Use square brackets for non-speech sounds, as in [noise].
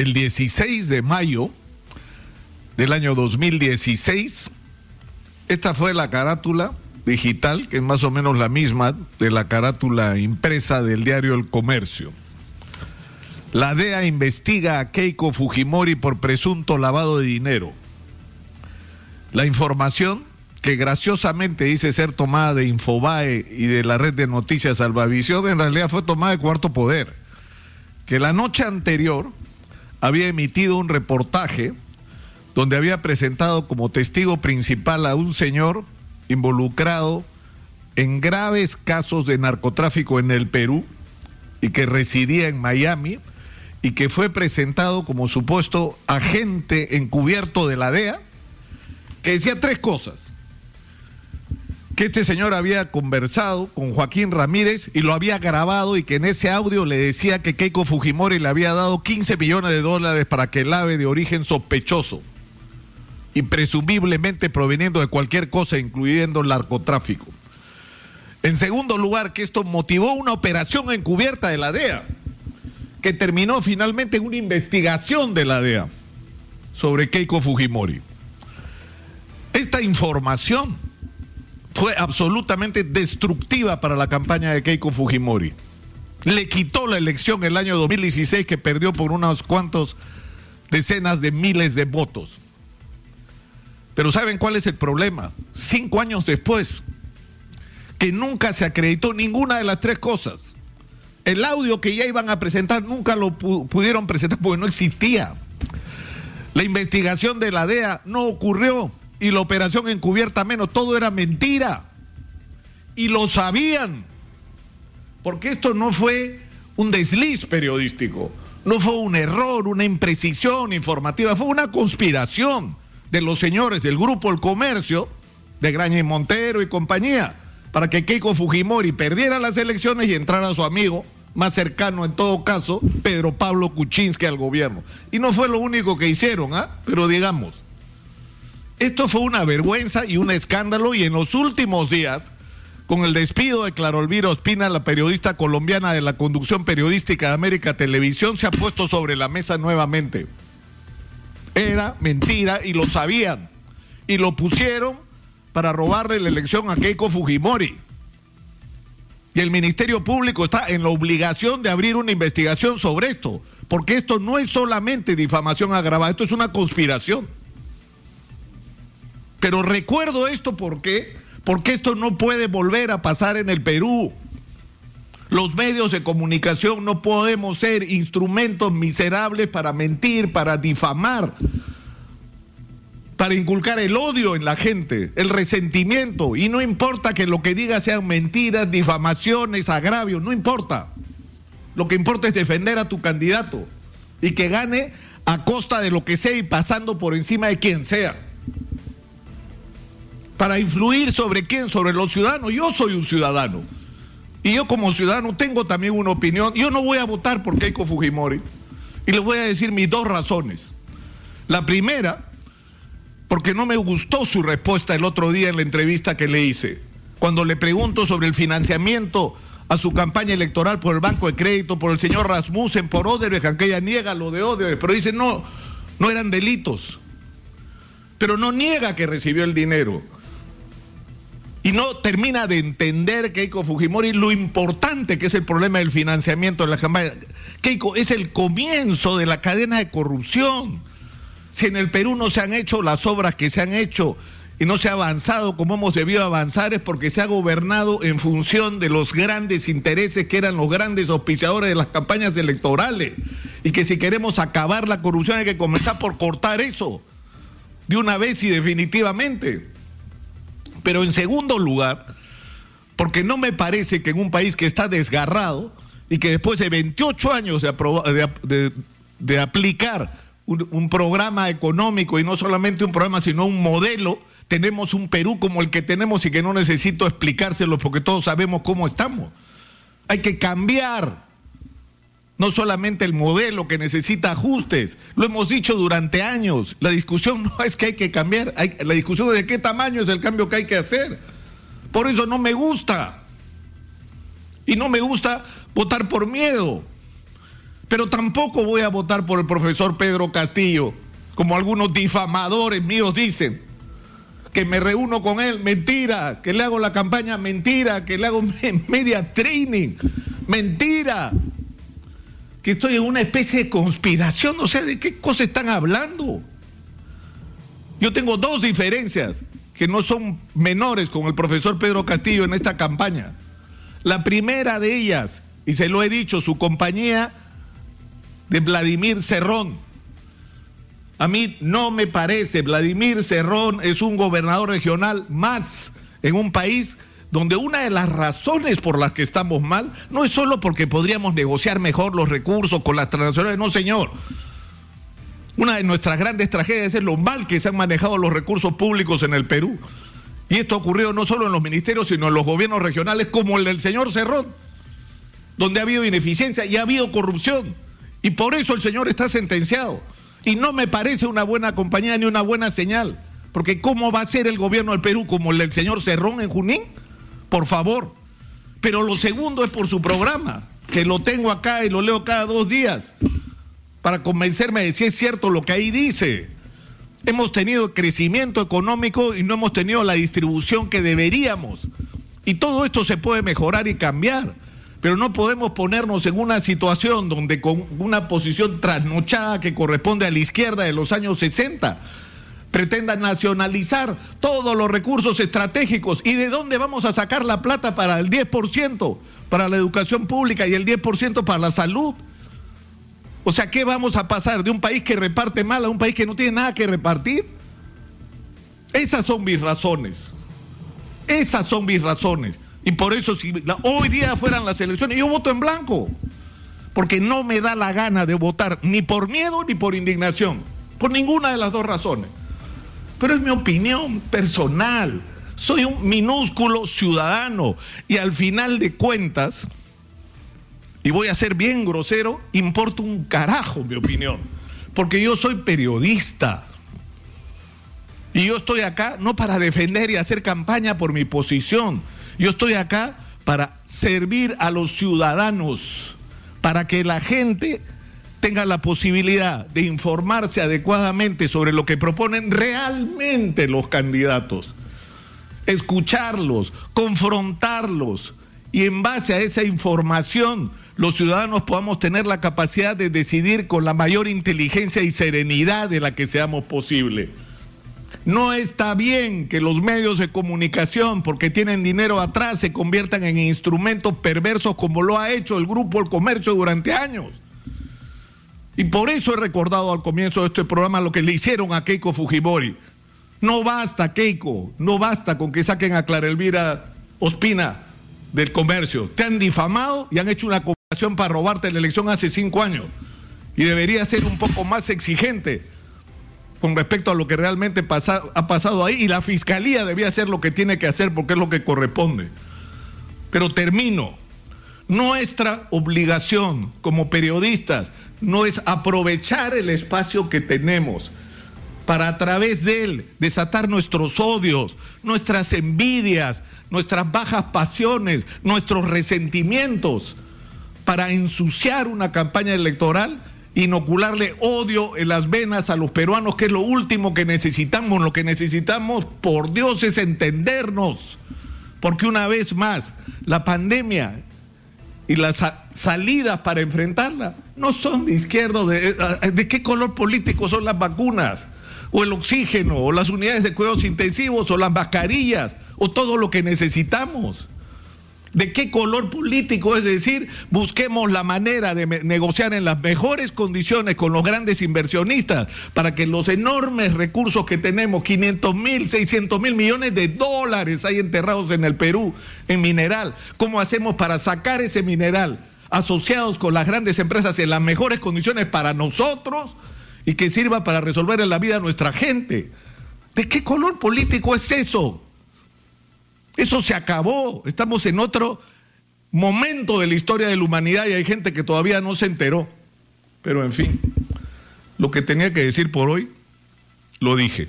el 16 de mayo del año 2016. Esta fue la carátula digital, que es más o menos la misma de la carátula impresa del diario El Comercio. La DEA investiga a Keiko Fujimori por presunto lavado de dinero. La información, que graciosamente dice ser tomada de Infobae y de la red de noticias Salvavisión, en realidad fue tomada de Cuarto Poder, que la noche anterior había emitido un reportaje donde había presentado como testigo principal a un señor involucrado en graves casos de narcotráfico en el Perú y que residía en Miami y que fue presentado como supuesto agente encubierto de la DEA, que decía tres cosas. Que este señor había conversado con Joaquín Ramírez y lo había grabado y que en ese audio le decía que Keiko Fujimori le había dado 15 millones de dólares para que el ave de origen sospechoso y presumiblemente proveniendo de cualquier cosa, incluyendo el narcotráfico. En segundo lugar, que esto motivó una operación encubierta de la DEA, que terminó finalmente en una investigación de la DEA sobre Keiko Fujimori. Esta información fue absolutamente destructiva para la campaña de Keiko Fujimori. Le quitó la elección el año 2016 que perdió por unos cuantos decenas de miles de votos. Pero ¿saben cuál es el problema? Cinco años después, que nunca se acreditó ninguna de las tres cosas. El audio que ya iban a presentar nunca lo pudieron presentar porque no existía. La investigación de la DEA no ocurrió y la operación encubierta menos, todo era mentira. Y lo sabían. Porque esto no fue un desliz periodístico, no fue un error, una imprecisión informativa, fue una conspiración de los señores del Grupo El Comercio, de Graña y Montero y compañía, para que Keiko Fujimori perdiera las elecciones y entrara su amigo más cercano en todo caso, Pedro Pablo Kuczynski al gobierno. Y no fue lo único que hicieron, ¿ah? Pero digamos, esto fue una vergüenza y un escándalo y en los últimos días, con el despido de Claro Olvira Ospina, la periodista colombiana de la conducción periodística de América Televisión, se ha puesto sobre la mesa nuevamente. Era mentira y lo sabían. Y lo pusieron para robarle la elección a Keiko Fujimori. Y el Ministerio Público está en la obligación de abrir una investigación sobre esto, porque esto no es solamente difamación agravada, esto es una conspiración. Pero recuerdo esto porque porque esto no puede volver a pasar en el Perú. Los medios de comunicación no podemos ser instrumentos miserables para mentir, para difamar, para inculcar el odio en la gente, el resentimiento. Y no importa que lo que diga sean mentiras, difamaciones, agravios, no importa. Lo que importa es defender a tu candidato y que gane a costa de lo que sea y pasando por encima de quien sea. Para influir sobre quién, sobre los ciudadanos. Yo soy un ciudadano. Y yo como ciudadano tengo también una opinión. Yo no voy a votar por Keiko Fujimori. Y les voy a decir mis dos razones. La primera, porque no me gustó su respuesta el otro día en la entrevista que le hice. Cuando le pregunto sobre el financiamiento a su campaña electoral por el Banco de Crédito, por el señor Rasmussen, por Odebrecht, aunque ella niega lo de Odebrecht, pero dice no, no eran delitos. Pero no niega que recibió el dinero y no termina de entender Keiko Fujimori lo importante que es el problema del financiamiento de la campaña. Keiko, es el comienzo de la cadena de corrupción. Si en el Perú no se han hecho las obras que se han hecho y no se ha avanzado como hemos debido avanzar es porque se ha gobernado en función de los grandes intereses que eran los grandes auspiciadores de las campañas electorales. Y que si queremos acabar la corrupción hay que comenzar por cortar eso de una vez y definitivamente. Pero en segundo lugar, porque no me parece que en un país que está desgarrado y que después de 28 años de, de, aplicar un, un, programa económico y no solamente un programa, sino un modelo, tenemos un Perú como el que tenemos y que no necesito explicárselo porque todos sabemos cómo estamos. Hay que cambiar no solamente el modelo que necesita ajustes, lo hemos dicho durante años, la discusión [laughs] no es que hay que cambiar, la discusión es de qué tamaño es el cambio que hay que hacer. Por eso no me gusta. Y no me gusta votar por miedo. Pero tampoco voy a votar por el profesor Pedro Castillo, como algunos difamadores míos dicen, que me reúno con él, mentira, que le hago la campaña, mentira, que le hago [laughs] media training, mentira, que estoy en una especie de conspiración, no sé de qué cosa están hablando. Yo tengo dos diferencias que no son menores con el profesor Pedro Castillo en esta campaña. La primera de ellas, y se lo he dicho, su compañía de Vladimir Cerrón. A mí no me parece, Vladimir Cerrón es un gobernador regional más en un país donde una de las razones por las que estamos mal no es solo porque podríamos negociar mejor los recursos con las transnacionales, no señor. Una de nuestras grandes tragedias es lo mal que se han manejado los recursos públicos en el Perú. Y esto ha ocurrido no solo en los ministerios, sino en los gobiernos regionales como el del señor Cerrón, donde ha habido ineficiencia y ha habido corrupción. Y por eso el señor está sentenciado. Y no me parece una buena compañía ni una buena señal. Porque ¿cómo va a ser el gobierno del Perú como el del señor Cerrón en Junín? Por favor. Pero lo segundo es por su programa, que lo tengo acá y lo leo cada dos días para convencerme de si es cierto lo que ahí dice. Hemos tenido crecimiento económico y no hemos tenido la distribución que deberíamos. Y todo esto se puede mejorar y cambiar. Pero no podemos ponernos en una situación donde con una posición trasnochada que corresponde a la izquierda de los años 60 pretenda nacionalizar todos los recursos estratégicos. ¿Y de dónde vamos a sacar la plata para el 10% para la educación pública y el 10% para la salud? O sea, ¿qué vamos a pasar de un país que reparte mal a un país que no tiene nada que repartir? Esas son mis razones. Esas son mis razones. Y por eso si hoy día fueran las elecciones, yo voto en blanco. Porque no me da la gana de votar ni por miedo ni por indignación. Por ninguna de las dos razones. Pero es mi opinión personal. Soy un minúsculo ciudadano. Y al final de cuentas, y voy a ser bien grosero, importa un carajo mi opinión, porque yo soy periodista. Y yo estoy acá no para defender y hacer campaña por mi posición, yo estoy acá para servir a los ciudadanos, para que la gente tenga la posibilidad de informarse adecuadamente sobre lo que proponen realmente los candidatos, escucharlos, confrontarlos y en base a esa información los ciudadanos podamos tener la capacidad de decidir con la mayor inteligencia y serenidad de la que seamos posible. No está bien que los medios de comunicación, porque tienen dinero atrás, se conviertan en instrumentos perversos como lo ha hecho el Grupo El Comercio durante años. Y por eso he recordado al comienzo de este programa lo que le hicieron a Keiko Fujimori. No basta, Keiko, no basta con que saquen a Clara Elvira Ospina del comercio. Te han difamado y han hecho una para robarte la elección hace cinco años y debería ser un poco más exigente con respecto a lo que realmente ha pasado ahí y la fiscalía debía hacer lo que tiene que hacer porque es lo que corresponde. Pero termino. Nuestra obligación como periodistas no es aprovechar el espacio que tenemos para a través de él desatar nuestros odios, nuestras envidias, nuestras bajas pasiones, nuestros resentimientos para ensuciar una campaña electoral, inocularle odio en las venas a los peruanos, que es lo último que necesitamos. Lo que necesitamos, por Dios, es entendernos. Porque una vez más, la pandemia y las salidas para enfrentarla no son de izquierda. De, ¿De qué color político son las vacunas? O el oxígeno, o las unidades de cuidados intensivos, o las mascarillas, o todo lo que necesitamos de qué color político, es decir, busquemos la manera de negociar en las mejores condiciones con los grandes inversionistas para que los enormes recursos que tenemos, 500 mil, 600 mil millones de dólares hay enterrados en el Perú en mineral, ¿cómo hacemos para sacar ese mineral asociados con las grandes empresas en las mejores condiciones para nosotros y que sirva para resolver en la vida a nuestra gente? ¿De qué color político es eso? Eso se acabó. Estamos en otro momento de la historia de la humanidad y hay gente que todavía no se enteró. Pero en fin, lo que tenía que decir por hoy, lo dije.